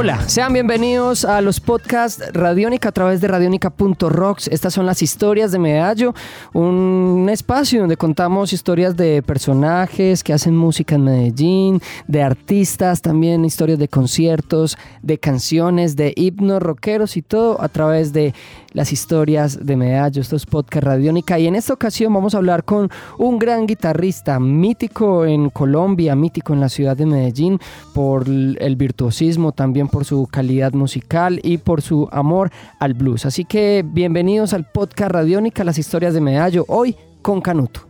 Hola, sean bienvenidos a los podcasts Radiónica a través de radionica.rocks. Estas son las historias de Medallo, un espacio donde contamos historias de personajes que hacen música en Medellín, de artistas, también historias de conciertos, de canciones, de himnos rockeros y todo a través de las historias de Medallo, estos podcasts Radiónica. Y en esta ocasión vamos a hablar con un gran guitarrista, mítico en Colombia, mítico en la ciudad de Medellín, por el virtuosismo, también por su calidad musical y por su amor al blues. Así que bienvenidos al podcast Radiónica, las historias de Medallo, hoy con Canuto.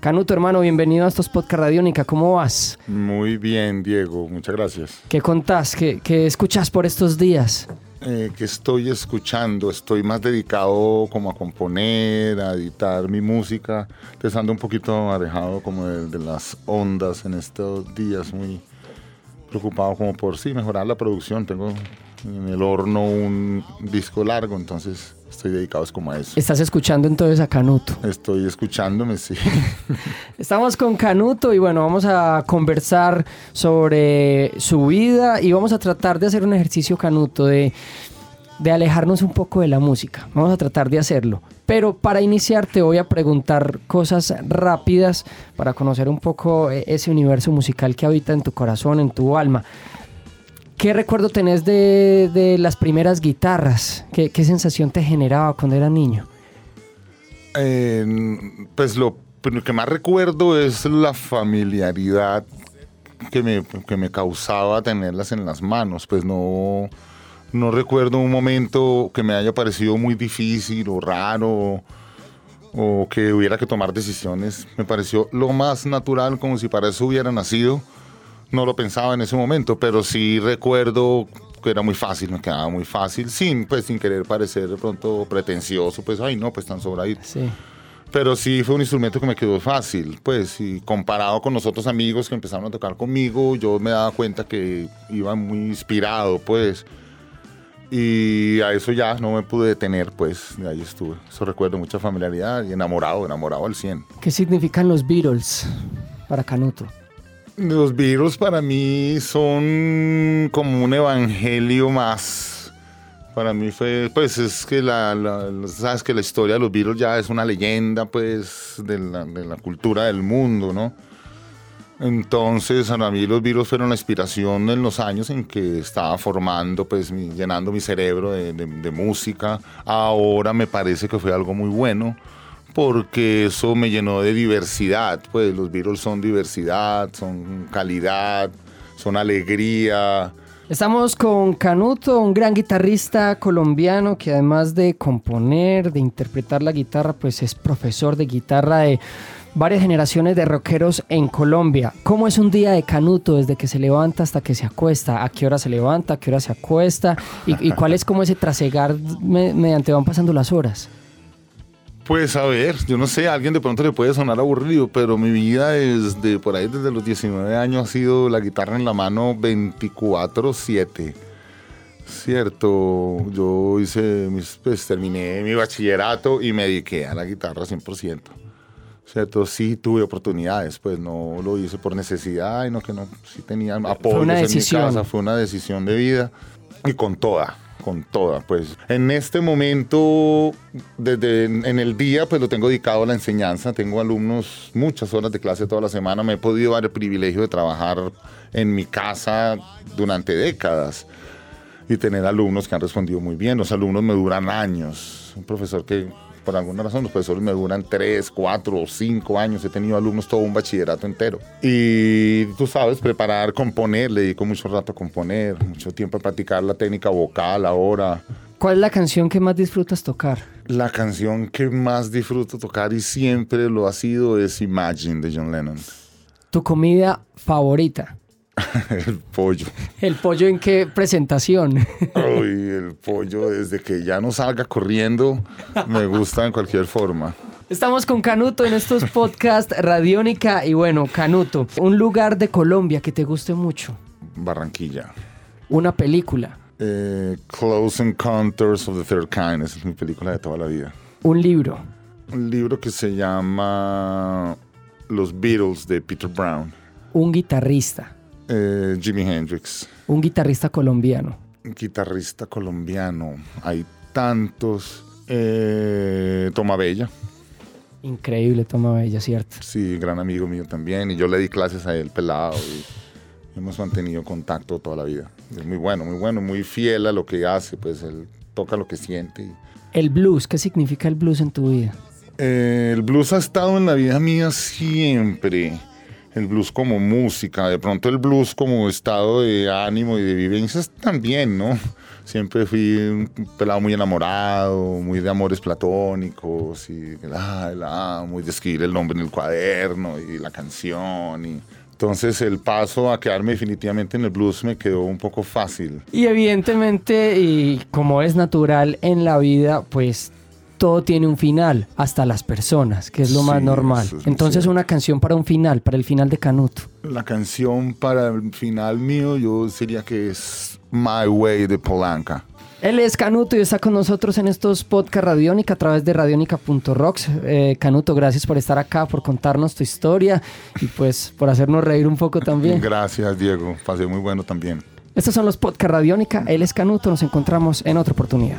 Canuto, hermano, bienvenido a estos podcast Radiónica. ¿Cómo vas? Muy bien, Diego. Muchas gracias. ¿Qué contás? ¿Qué, qué escuchas por estos días? Eh, que estoy escuchando, estoy más dedicado como a componer, a editar mi música, estando un poquito alejado como de, de, las ondas en estos días, muy preocupado como por sí mejorar la producción. Tengo en el horno un disco largo, entonces estoy dedicado como a eso. ¿Estás escuchando entonces a Canuto? Estoy escuchándome, sí. Estamos con Canuto y bueno, vamos a conversar sobre su vida y vamos a tratar de hacer un ejercicio Canuto de, de alejarnos un poco de la música. Vamos a tratar de hacerlo. Pero para iniciar te voy a preguntar cosas rápidas para conocer un poco ese universo musical que habita en tu corazón, en tu alma. ¿Qué recuerdo tenés de, las primeras guitarras? ¿Qué, ¿Qué, sensación te generaba cuando era niño? Eh, pues lo, que más recuerdo es la familiaridad que me, que me causaba tenerlas en las manos. Pues no, no recuerdo un momento que me haya parecido muy difícil o raro o que hubiera que tomar decisiones. Me pareció lo más natural, como si para eso hubiera nacido no lo pensaba en ese momento, pero sí recuerdo que era muy fácil, me quedaba muy fácil, sin, pues, sin querer parecer de pronto pretencioso, pues, ay, no, pues tan sobradito. Sí. Pero sí fue un instrumento que me quedó fácil, pues, y comparado con los otros amigos que empezaron a tocar conmigo, yo me daba cuenta que iba muy inspirado, pues. Y a eso ya no me pude detener, pues, de ahí estuve. Eso recuerdo mucha familiaridad y enamorado, enamorado al 100. ¿Qué significan los Beatles para Canuto? Los virus para mí son como un evangelio más. Para mí fue, pues es que la, la, sabes que la historia de los virus ya es una leyenda, pues, de la, de la cultura del mundo, ¿no? Entonces, para mí los virus fueron la inspiración en los años en que estaba formando, pues, llenando mi cerebro de, de, música. Ahora me parece que fue algo muy bueno porque eso me llenó de diversidad, pues los Beatles son diversidad, son calidad, son alegría. Estamos con Canuto, un gran guitarrista colombiano que además de componer, de interpretar la guitarra, pues es profesor de guitarra de varias generaciones de rockeros en Colombia. ¿Cómo es un día de Canuto desde que se levanta hasta que se acuesta? ¿A qué hora se levanta? ¿A qué hora se acuesta? ¿Y, cuál es como ese trasegar me, mediante van pasando las horas? Pues a ver, yo no sé, a alguien de pronto le puede sonar aburrido, pero mi vida desde por ahí, desde los 19 años, ha sido la guitarra en la mano 24-7. Cierto, yo hice, mis, pues terminé mi bachillerato y me dediqué a la guitarra 100%. Cierto, sí tuve oportunidades, pues no lo hice por necesidad, no que no, sí tenía apoyos una en decisión. mi casa, fue una decisión de vida y con toda con toda, pues. En este momento, desde en el día, pues lo tengo dedicado a la enseñanza. Tengo alumnos, muchas horas de clase toda la semana. Me he podido dar el privilegio de trabajar en mi casa durante décadas y tener alumnos que han respondido muy bien. Los alumnos me duran años. Un profesor que, por alguna razón, los profesores me duran tres, cuatro o cinco años. He tenido alumnos todo un bachillerato entero. Y tú sabes, preparar, componer, le dedico mucho rato a componer, mucho tiempo a practicar la técnica vocal ahora. ¿Cuál es la canción que más disfrutas tocar? La canción que más disfruto tocar y siempre lo ha sido es Imagine de John Lennon. ¿Tu comida favorita? el pollo. ¿El pollo en qué presentación? Uy, el pollo desde que ya no salga corriendo me gusta en cualquier forma. Estamos con Canuto en estos podcasts Radiónica y bueno, Canuto, un lugar de Colombia que te guste mucho. Barranquilla. Una película. Eh, Close Encounters of the Third Kind, esa es mi película de toda la vida. Un libro. Un libro que se llama Los Beatles de Peter Brown. Un guitarrista. Eh, Jimi Hendrix. Un guitarrista colombiano. Un guitarrista colombiano. Hay tantos. Eh, Toma Bella. Increíble Toma Bella, ¿cierto? Sí, gran amigo mío también. Y yo le di clases a él pelado. Y hemos mantenido contacto toda la vida. Es muy bueno, muy bueno, muy fiel a lo que hace. Pues él toca lo que siente. El blues, ¿qué significa el blues en tu vida? Eh, el blues ha estado en la vida mía siempre. El blues como música, de pronto el blues como estado de ánimo y de vivencias también, ¿no? Siempre fui un pelado muy enamorado, muy de amores platónicos y ah, ah, muy de escribir el nombre en el cuaderno y la canción y entonces el paso a quedarme definitivamente en el blues me quedó un poco fácil. Y evidentemente, y como es natural en la vida, pues todo tiene un final, hasta las personas, que es lo más normal. es Entonces una canción para un final, para el final de Canuto. La canción para el final mío yo diría que es My Way de Polanca. Él es Canuto y está con nosotros en estos podcast Radiónica a través de radionica.rocks. Eh, Canuto, gracias por estar acá, por contarnos tu historia y pues por hacernos reír un poco también. Gracias Diego, pasé muy bueno también. Estos son los podcast Radiónica. Él es Canuto, nos encontramos en otra oportunidad.